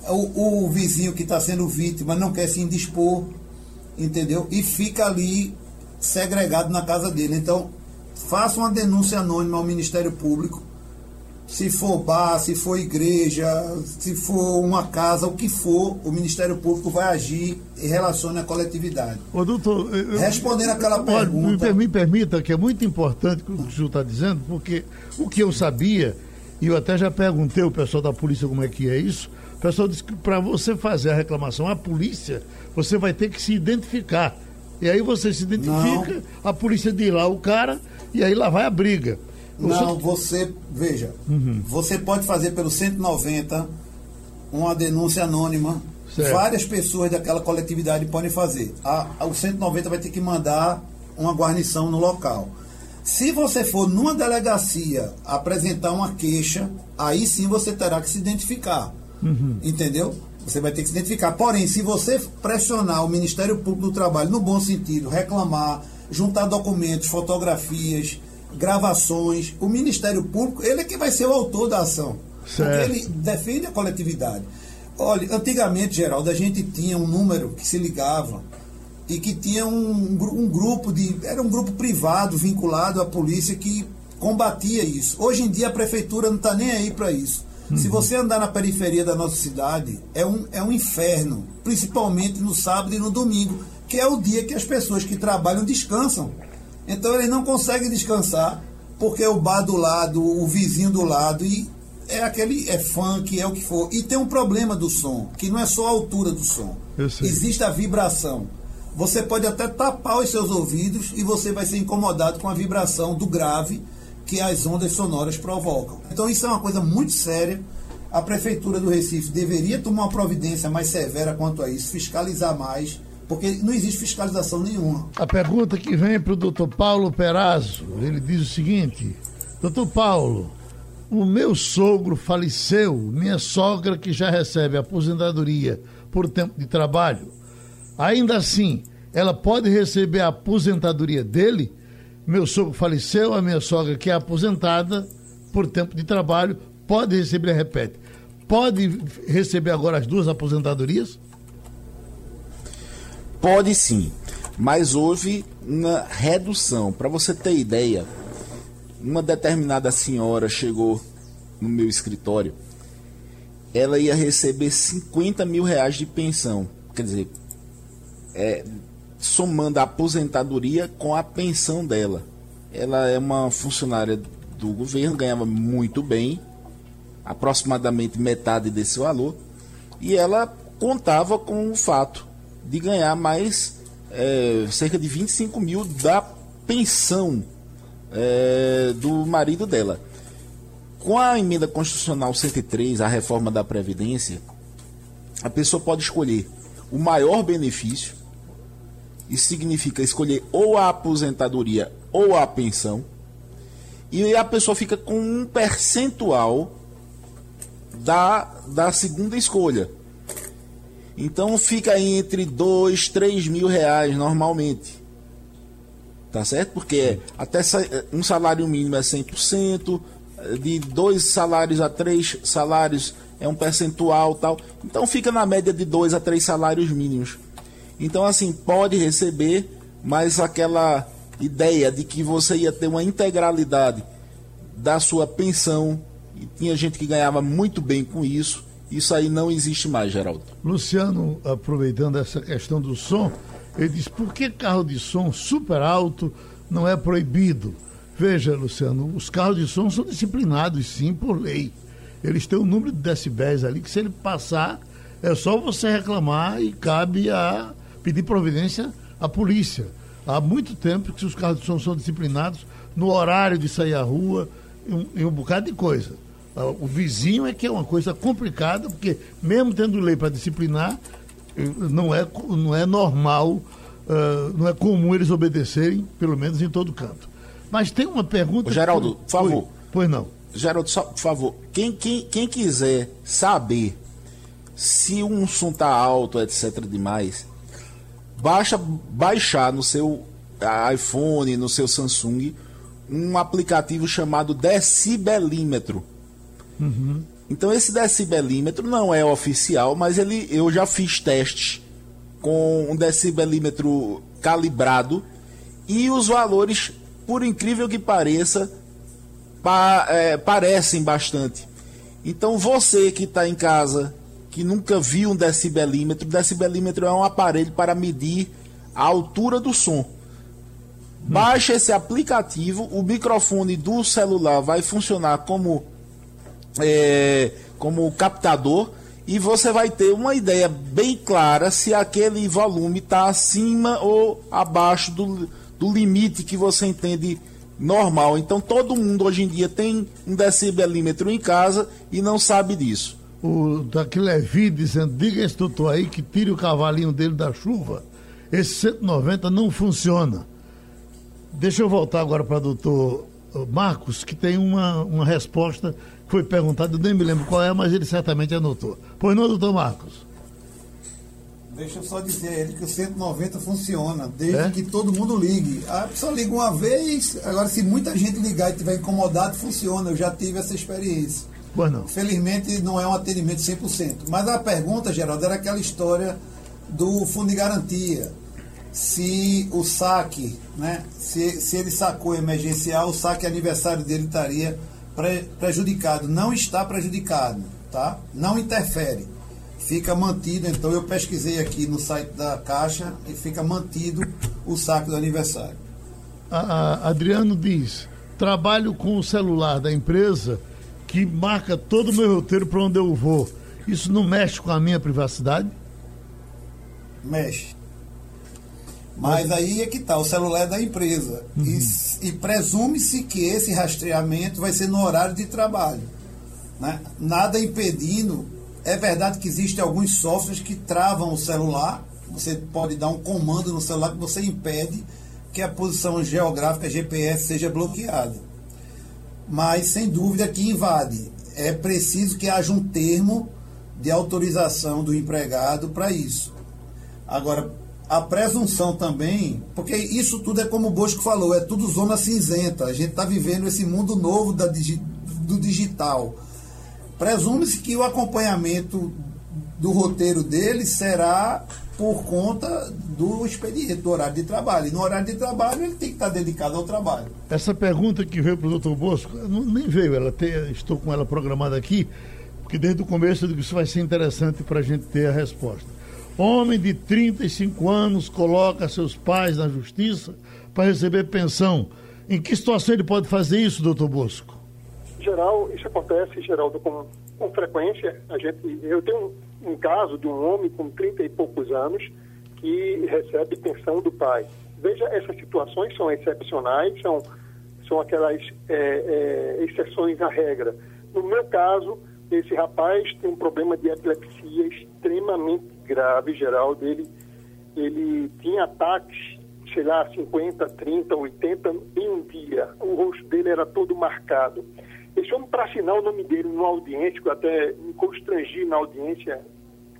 O, o vizinho que está sendo vítima não quer se indispor, entendeu? E fica ali segregado na casa dele. Então, faça uma denúncia anônima ao Ministério Público se for bar, se for igreja, se for uma casa, o que for, o Ministério Público vai agir em relação à coletividade. Ô, doutor, eu, Respondendo aquela pergunta. Me, me permita, que é muito importante o que o senhor está dizendo, porque o que eu sabia, e eu até já perguntei ao pessoal da polícia como é que é isso, o pessoal disse que para você fazer a reclamação à polícia, você vai ter que se identificar. E aí você se identifica, Não. a polícia diz lá o cara, e aí lá vai a briga. Não, você, veja, uhum. você pode fazer pelo 190 uma denúncia anônima. Certo. Várias pessoas daquela coletividade podem fazer. A, a, o 190 vai ter que mandar uma guarnição no local. Se você for numa delegacia apresentar uma queixa, aí sim você terá que se identificar. Uhum. Entendeu? Você vai ter que se identificar. Porém, se você pressionar o Ministério Público do Trabalho no bom sentido, reclamar, juntar documentos, fotografias, gravações, o Ministério Público, ele é que vai ser o autor da ação. Certo. Porque ele defende a coletividade. Olha, antigamente, Geraldo, a gente tinha um número que se ligava e que tinha um, um grupo de. Era um grupo privado vinculado à polícia que combatia isso. Hoje em dia a prefeitura não está nem aí para isso. Uhum. Se você andar na periferia da nossa cidade, é um, é um inferno, principalmente no sábado e no domingo, que é o dia que as pessoas que trabalham descansam. Então eles não conseguem descansar, porque é o bar do lado, o vizinho do lado, e é aquele é funk, é o que for. E tem um problema do som, que não é só a altura do som. Existe a vibração. Você pode até tapar os seus ouvidos e você vai ser incomodado com a vibração do grave que as ondas sonoras provocam. Então isso é uma coisa muito séria. A prefeitura do Recife deveria tomar uma providência mais severa quanto a isso, fiscalizar mais, porque não existe fiscalização nenhuma. A pergunta que vem para o doutor Paulo Perazzo, ele diz o seguinte: Doutor Paulo, o meu sogro faleceu, minha sogra que já recebe aposentadoria por tempo de trabalho. Ainda assim, ela pode receber a aposentadoria dele? meu sogro faleceu, a minha sogra, que é aposentada por tempo de trabalho, pode receber, repete, pode receber agora as duas aposentadorias? Pode sim, mas houve uma redução. Para você ter ideia, uma determinada senhora chegou no meu escritório, ela ia receber 50 mil reais de pensão. Quer dizer, é, somando a aposentadoria com a pensão dela. Ela é uma funcionária do governo, ganhava muito bem, aproximadamente metade desse valor, e ela contava com o fato de ganhar mais é, cerca de 25 mil da pensão é, do marido dela. Com a emenda constitucional 103, a reforma da Previdência, a pessoa pode escolher o maior benefício isso significa escolher ou a aposentadoria ou a pensão. E a pessoa fica com um percentual da, da segunda escolha. Então fica entre 2, 3 mil reais normalmente. Tá certo? Porque até um salário mínimo é 100%, de dois salários a três salários é um percentual tal. Então fica na média de dois a três salários mínimos. Então, assim, pode receber, mas aquela ideia de que você ia ter uma integralidade da sua pensão, e tinha gente que ganhava muito bem com isso, isso aí não existe mais, Geraldo. Luciano, aproveitando essa questão do som, ele diz: por que carro de som super alto não é proibido? Veja, Luciano, os carros de som são disciplinados, sim, por lei. Eles têm um número de decibéis ali que, se ele passar, é só você reclamar e cabe a pedir providência à polícia. Há muito tempo que os carros de som são disciplinados no horário de sair à rua e um, e um bocado de coisa. Ah, o vizinho é que é uma coisa complicada, porque mesmo tendo lei para disciplinar, eh, não é, não é normal, uh, não é comum eles obedecerem, pelo menos em todo canto. Mas tem uma pergunta. Ô, Geraldo, por favor. Pois, pois não. Geraldo, só, por favor, quem, quem, quem quiser saber se um som tá alto, etc. demais, baixa baixar no seu iPhone, no seu Samsung, um aplicativo chamado decibelímetro. Uhum. Então esse decibelímetro não é oficial, mas ele eu já fiz testes com um decibelímetro calibrado e os valores, por incrível que pareça, pa, é, parecem bastante. Então você que está em casa que nunca viu um decibelímetro, decibelímetro é um aparelho para medir a altura do som. Baixe esse aplicativo, o microfone do celular vai funcionar como, é, como captador e você vai ter uma ideia bem clara se aquele volume está acima ou abaixo do, do limite que você entende normal. Então todo mundo hoje em dia tem um decibelímetro em casa e não sabe disso o daquele Levi dizendo, diga esse doutor aí que tire o cavalinho dele da chuva. Esse 190 não funciona. Deixa eu voltar agora para o doutor Marcos, que tem uma, uma resposta foi perguntada, eu nem me lembro qual é, mas ele certamente anotou. Pois não, doutor Marcos? Deixa eu só dizer a ele que o 190 funciona, desde é? que todo mundo ligue. A pessoa liga uma vez, agora se muita gente ligar e estiver incomodado, funciona. Eu já tive essa experiência. Bueno. Felizmente não é um atendimento 100%. Mas a pergunta, Geraldo, era aquela história do fundo de garantia. Se o saque, né, se, se ele sacou emergencial, o saque aniversário dele estaria prejudicado. Não está prejudicado, tá? Não interfere fica mantido, então eu pesquisei aqui no site da Caixa e fica mantido o saque do aniversário. A, a Adriano diz: trabalho com o celular da empresa que marca todo o meu roteiro para onde eu vou. Isso não mexe com a minha privacidade? Mexe. Mas aí é que tá, o celular é da empresa. Uhum. E, e presume-se que esse rastreamento vai ser no horário de trabalho. Né? Nada impedindo é verdade que existem alguns softwares que travam o celular. Você pode dar um comando no celular que você impede que a posição geográfica GPS seja bloqueada. Mas sem dúvida que invade. É preciso que haja um termo de autorização do empregado para isso. Agora, a presunção também, porque isso tudo é como o Bosco falou, é tudo zona cinzenta. A gente está vivendo esse mundo novo da, do digital Presume-se que o acompanhamento do roteiro dele será por conta do expediente, do horário de trabalho. E no horário de trabalho ele tem que estar dedicado ao trabalho. Essa pergunta que veio para o doutor Bosco, não, nem veio, ela tem, estou com ela programada aqui, porque desde o começo eu digo que isso vai ser interessante para a gente ter a resposta. Homem de 35 anos coloca seus pais na justiça para receber pensão. Em que situação ele pode fazer isso, doutor Bosco? geral, isso acontece, Geraldo, com, com frequência. A gente, eu tenho um, um caso de um homem com 30 e poucos anos que recebe pensão do pai. Veja, essas situações são excepcionais, são, são aquelas é, é, exceções à regra. No meu caso, esse rapaz tem um problema de epilepsia extremamente grave, Geraldo. Ele, ele tinha ataques, sei lá, 50, 30, 80 em um dia. O rosto dele era todo marcado. Esse homem, para assinar o nome dele numa audiência, que eu até me constrangi na audiência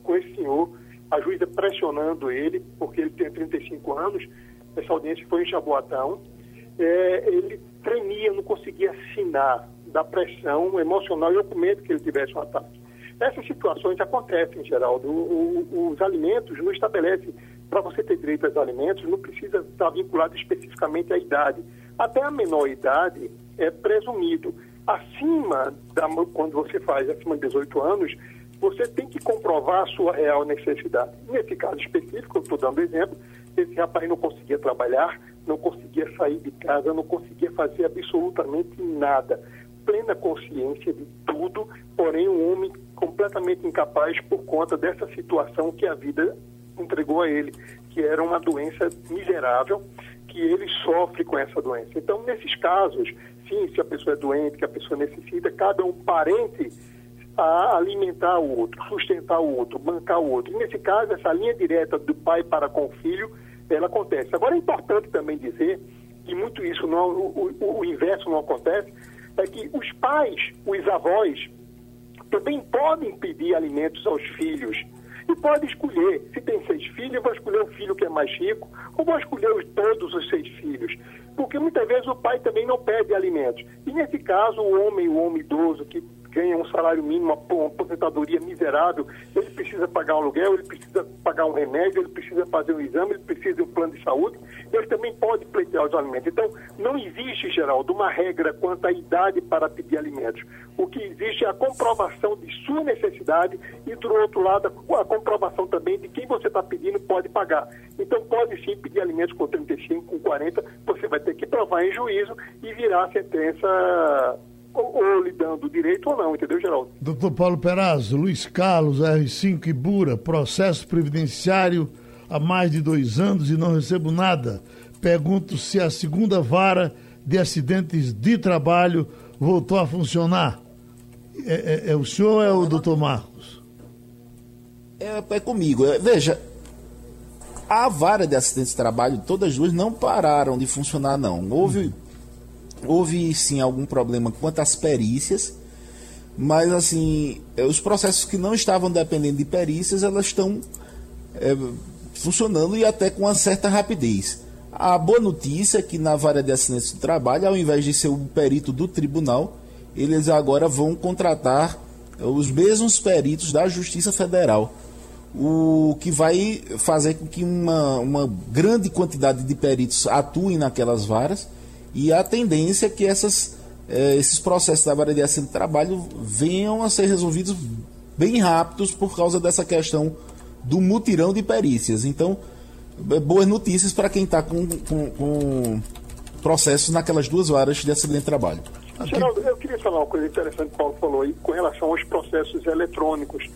com esse senhor, a juíza pressionando ele, porque ele tem 35 anos, essa audiência foi em Jaboatão, é, ele tremia, não conseguia assinar da pressão emocional e eu com medo que ele tivesse um ataque. Essas situações acontecem, Geraldo. O, o, os alimentos não estabelecem, para você ter direito aos alimentos, não precisa estar vinculado especificamente à idade. Até a menor idade é presumido acima da quando você faz acima de 18 anos, você tem que comprovar a sua real necessidade. Nesse caso específico, eu estou dando exemplo, esse rapaz não conseguia trabalhar, não conseguia sair de casa, não conseguia fazer absolutamente nada. Plena consciência de tudo, porém um homem completamente incapaz por conta dessa situação que a vida entregou a ele, que era uma doença miserável, que ele sofre com essa doença. Então, nesses casos, sim, se a pessoa é doente, que a pessoa necessita, cada um parente a alimentar o outro, sustentar o outro, bancar o outro. E nesse caso, essa linha direta do pai para com o filho, ela acontece. Agora é importante também dizer que muito isso não, o, o, o inverso não acontece, é que os pais, os avós, também podem pedir alimentos aos filhos e pode escolher. Se tem seis filhos, vou escolher o filho que é mais rico, ou vou escolher os, todos os seis filhos. Porque muitas vezes o pai também não pede alimentos. E nesse caso, o homem, o homem idoso que ganha um salário mínimo, uma aposentadoria miserável, ele precisa pagar um aluguel, ele precisa pagar um remédio, ele precisa fazer um exame, ele precisa de um plano de saúde, ele também pode pleitear os alimentos. Então, não existe, Geraldo, uma regra quanto à idade para pedir alimentos. O que existe é a comprovação de sua necessidade e, do outro lado, a comprovação também de quem você está pedindo pode pagar. Então, pode sim pedir alimentos com 35, com 40, você vai ter que provar em juízo e virar a sentença ou, ou lhe dando direito ou não, entendeu, Geraldo? Doutor Paulo Perazzo, Luiz Carlos, R5 e Bura, processo previdenciário há mais de dois anos e não recebo nada. Pergunto se a segunda vara de acidentes de trabalho voltou a funcionar. É, é, é o senhor ou é o doutor Marcos? É, é comigo. É, veja, A vara de acidentes de trabalho, todas as duas não pararam de funcionar, não. Houve, houve sim algum problema quanto às perícias, mas assim, é, os processos que não estavam dependendo de perícias, elas estão é, funcionando e até com uma certa rapidez. A boa notícia é que na vara de acidentes de trabalho, ao invés de ser o perito do tribunal, eles agora vão contratar os mesmos peritos da Justiça Federal o que vai fazer com que uma, uma grande quantidade de peritos atuem naquelas varas e a tendência é que essas, eh, esses processos da vara de de trabalho venham a ser resolvidos bem rápidos por causa dessa questão do mutirão de perícias. Então, é, boas notícias para quem está com, com, com, processos naquelas duas varas de acidente de trabalho. Geraldo, eu queria falar uma coisa interessante que o Paulo falou aí com relação aos processos eletrônicos.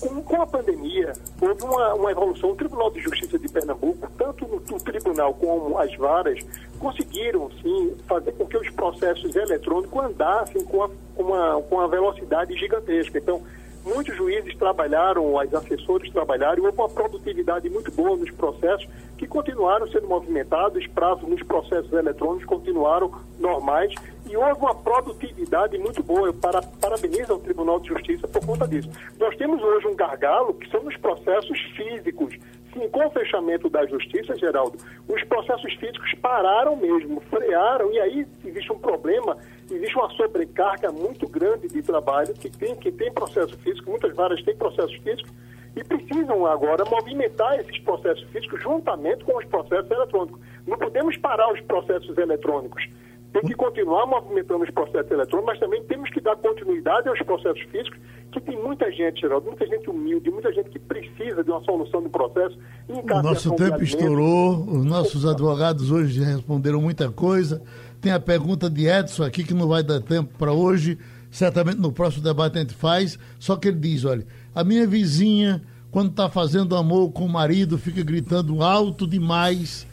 Com, com a pandemia, houve uma, uma, evolução. O Tribunal de Justiça de Pernambuco, tanto no, no tribunal como as varas, conseguiram, sim, fazer com que os processos eletrônicos andassem com, a, com, uma, com uma velocidade gigantesca. Então, muitos juízes trabalharam, os assessores trabalharam, houve uma produtividade muito boa nos processos que continuaram sendo movimentados, prazos nos processos eletrônicos continuaram normais e houve uma produtividade muito boa. Eu para, parabenizo ao Tribunal de Justiça por conta disso. Nós temos hoje um gargalo que são os processos físicos. Sim, com o fechamento da Justiça, Geraldo, os processos físicos pararam mesmo, frearam, e aí existe um problema, existe uma sobrecarga muito grande de trabalho que tem, que tem processo físico, muitas varas têm processos físicos, e precisam agora movimentar esses processos físicos juntamente com os processos eletrônicos. Não podemos parar os processos eletrônicos. Tem que continuar movimentando os processos eletrônicos, mas também temos que dar continuidade aos processos físicos, que tem muita gente, Geraldo, muita gente humilde, muita gente que precisa de uma solução do processo. O nosso tempo estourou, os nossos advogados hoje responderam muita coisa. Tem a pergunta de Edson aqui, que não vai dar tempo para hoje, certamente no próximo debate a gente faz, só que ele diz, olha, a minha vizinha, quando está fazendo amor com o marido, fica gritando alto demais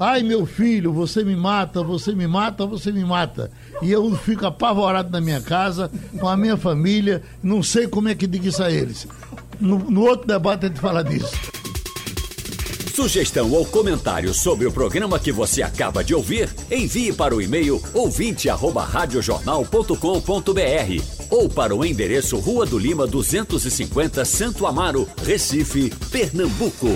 Ai, meu filho, você me mata, você me mata, você me mata. E eu fico apavorado na minha casa, com a minha família, não sei como é que digo isso a eles. No, no outro debate a gente fala disso. Sugestão ou comentário sobre o programa que você acaba de ouvir, envie para o e-mail ouvinte@radiojornal.com.br ou para o endereço Rua do Lima 250, Santo Amaro, Recife, Pernambuco.